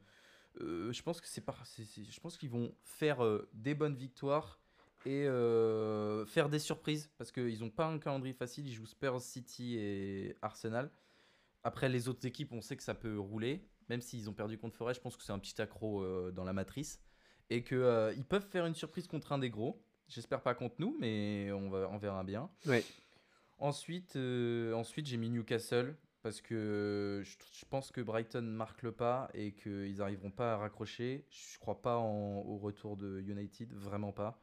euh, je pense que c'est pas. je pense qu'ils vont faire des bonnes victoires et euh, faire des surprises parce qu'ils n'ont pas un calendrier facile. Ils jouent Spurs, City et Arsenal. Après, les autres équipes, on sait que ça peut rouler. Même s'ils ont perdu contre Forest, je pense que c'est un petit accro euh, dans la matrice. Et qu'ils peuvent faire une surprise contre un des gros. J'espère pas contre nous, mais on, va, on verra bien. Ouais. Ensuite, euh, ensuite j'ai mis Newcastle parce que je, je pense que Brighton marque le pas et qu'ils n'arriveront pas à raccrocher. Je crois pas en- au retour de United, vraiment pas.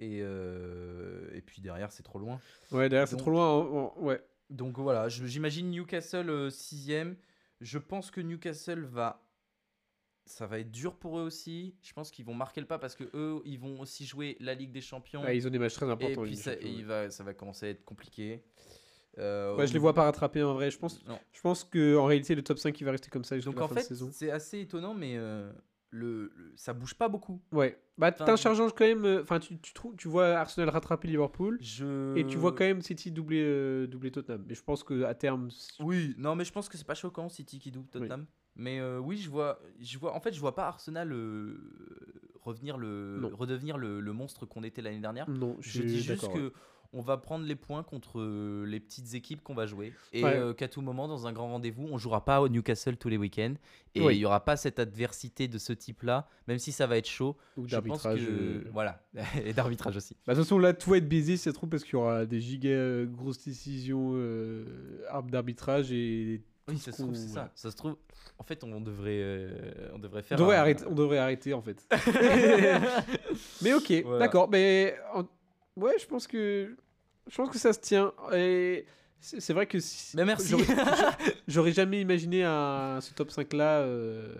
Et, euh, et puis derrière, c'est trop loin. Ouais, derrière, c'est trop loin. Ouais. Donc voilà, j'imagine Newcastle 6ème. Je pense que Newcastle va. Ça va être dur pour eux aussi. Je pense qu'ils vont marquer le pas parce que eux, ils vont aussi jouer la Ligue des Champions. Ouais, ils ont des matchs très et importants. puis les ça, champions, il va, ça va commencer à être compliqué. Euh, Ouais, je les vois pas rattraper en vrai. Je pense, Non. je pense que en réalité, le top 5 il va rester comme ça jusqu'à la en fin fait, de saison. c'est assez étonnant, mais euh, le, le- ça bouge pas beaucoup. Ouais. Bah, t'as un chargeant quand même. euh, Enfin, tu, tu, trouves, tu vois Arsenal rattraper Liverpool. Je... Et tu vois quand même City doubler, euh, doubler Tottenham. Mais je pense que à terme. Oui, non, mais je pense que c'est pas choquant City qui double Tottenham. Mais euh, oui, je vois, je vois. En fait, je vois pas Arsenal revenir le, Non. redevenir le, le monstre qu'on était l'année dernière. Non, Je dis juste que ouais. On va prendre les points contre euh, les petites équipes qu'on va jouer et Ouais. euh, qu'à tout moment dans un grand rendez-vous, on jouera pas au Newcastle tous les week-ends et il Oui. y aura pas cette adversité de ce type-là, même si ça va être chaud. Ou d'arbitrage. que euh. voilà *laughs* et d'arbitrage aussi. Bah, de toute façon, là, tout va être ça se trouve, parce qu'il y aura des giga euh, grosses décisions euh, d'arbitrage et. Oui, ça se trouve c'est ça. Ça se trouve. En fait, on devrait euh, on devrait On faire. devrait, un- arrêter, on devrait arrêter en fait. *laughs* *laughs* mais ok, Voilà. d'accord. Mais ouais, je pense que je pense que ça se tient. Et c'est vrai que si- Mais merci. *laughs* j'aurais- jamais imaginé un, ce top 5 là. euh,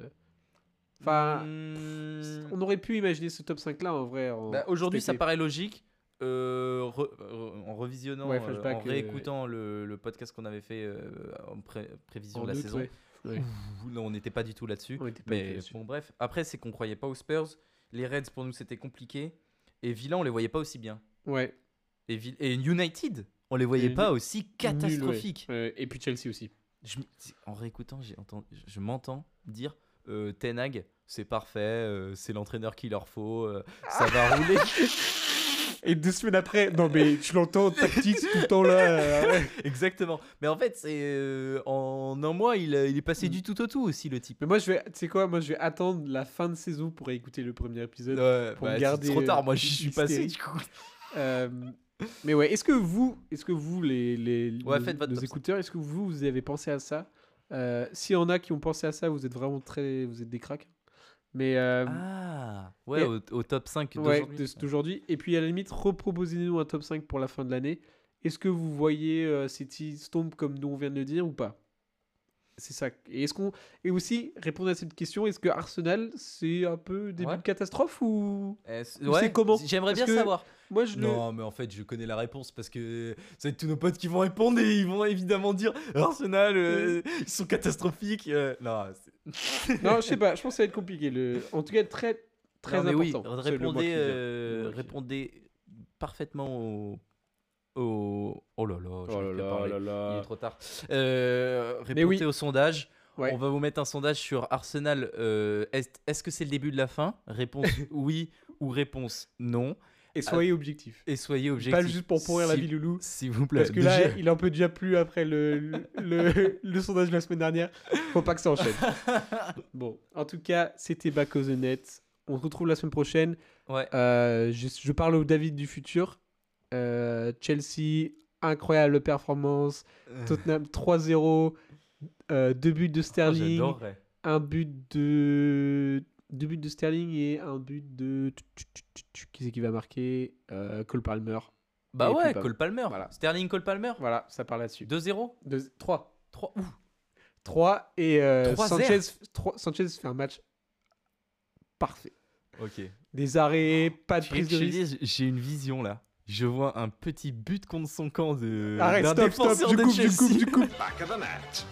Enfin, Hmm. on aurait pu imaginer ce top 5 là en vrai. Bah, Aujourd'hui, ça paraît logique. euh, re- re- en revisionnant, Ouais, euh, en euh, réécoutant le, le podcast qu'on avait fait en pré- prévision En de la saison, ouais. Ouais. ouh, non, on n'était pas du tout là-dessus. Tout Mais là-dessus. bon, bref. Après, c'est qu'on croyait pas aux Spurs. Les Reds, pour nous, c'était compliqué. Et Villa, on les voyait pas aussi bien. Ouais. Et, United, on les voyait Et pas aussi catastrophiques. Ouais, Et puis Chelsea aussi. Je en réécoutant, entendu, je- je m'entends dire euh, Ten Hag, c'est parfait, euh, c'est l'entraîneur qu'il leur faut, euh, ça va *laughs* rouler. Et deux semaines après, non mais tu l'entends tactique tout le temps là. euh, ouais. Exactement. Mais en fait, c'est en un mois, il, a- il est passé Mm. du tout au tout aussi, le type. Mais moi je vais, tu sais quoi, moi je vais attendre la fin de saison pour écouter le premier épisode. Ouais, pour bah, garder, c'est trop tard. Moi, j'y suis passé l'hystérie. du coup. Mais ouais, est-ce que vous, est-ce que vous, les, les Ouais, nos, votre nos écouteurs, est-ce que vous, vous avez pensé à ça? Euh, S'il y en a qui ont pensé à ça, vous êtes vraiment très, vous êtes des cracks. Mais euh, Ah, ouais, au, au top 5 ouais, d'aujourd'hui. d'aujourd'hui. Et puis à la limite, reproposez-nous un top 5 pour la fin de l'année. Est-ce que vous voyez euh, City Stomp comme nous on vient de le dire ou pas? C'est ça. Et est-ce qu'on et aussi répondre à cette question est-ce que Arsenal c'est un peu début Ouais. de catastrophe ou Est-ce- Ou ouais, c'est comment J'aimerais bien que savoir. moi je le Non, mais en fait, je connais la réponse parce que ça va être tous nos potes qui vont répondre et ils vont évidemment dire Arsenal, euh, ils sont catastrophiques. euh, non, *laughs* Non, je sais pas, je pense que ça va être compliqué. Le... En tout cas, très, très Non, mais oui, important. Mois répondez, euh, répondez parfaitement au, au- Oh là là, Oh j'arrive là là Il est trop tard. Euh, répondez oui. au sondage. Ouais. On va vous mettre un sondage sur Arsenal. euh, Est-ce que c'est le début de la fin? Réponse *laughs* oui ou réponse non. Et soyez objectif. Et soyez objectif. Pas juste pour pourrir la vie loulou. S'il vous plaît. Parce que là, il en peut déjà plus après le, le, le- *laughs* le sondage de la semaine dernière. Faut pas que ça enchaîne. *laughs* bon, en tout cas, c'était Back of the Net. On se retrouve la semaine prochaine. Ouais. Euh, je, je parle au David du futur. Euh, Chelsea, incroyable performance. Tottenham 3-0. euh, deux buts de Oh, Sterling. J'adorerais. un but de deux buts de Sterling et un but de qui c'est qui va marquer? Euh, Cole Palmer Bah Et ouais, Cole Palmer. voilà. Sterling Cole Palmer. voilà ça part là-dessus 2-0 Deux- 3 3 Ouh. 3 et euh, 3-0. Sanchez trois- Sanchez fait un match parfait Ok. des arrêts pas de prise de risque J'ai une vision là. Je vois un petit but contre son camp de. arrête stop stop du de coupe du coupe du coupe Back of the net.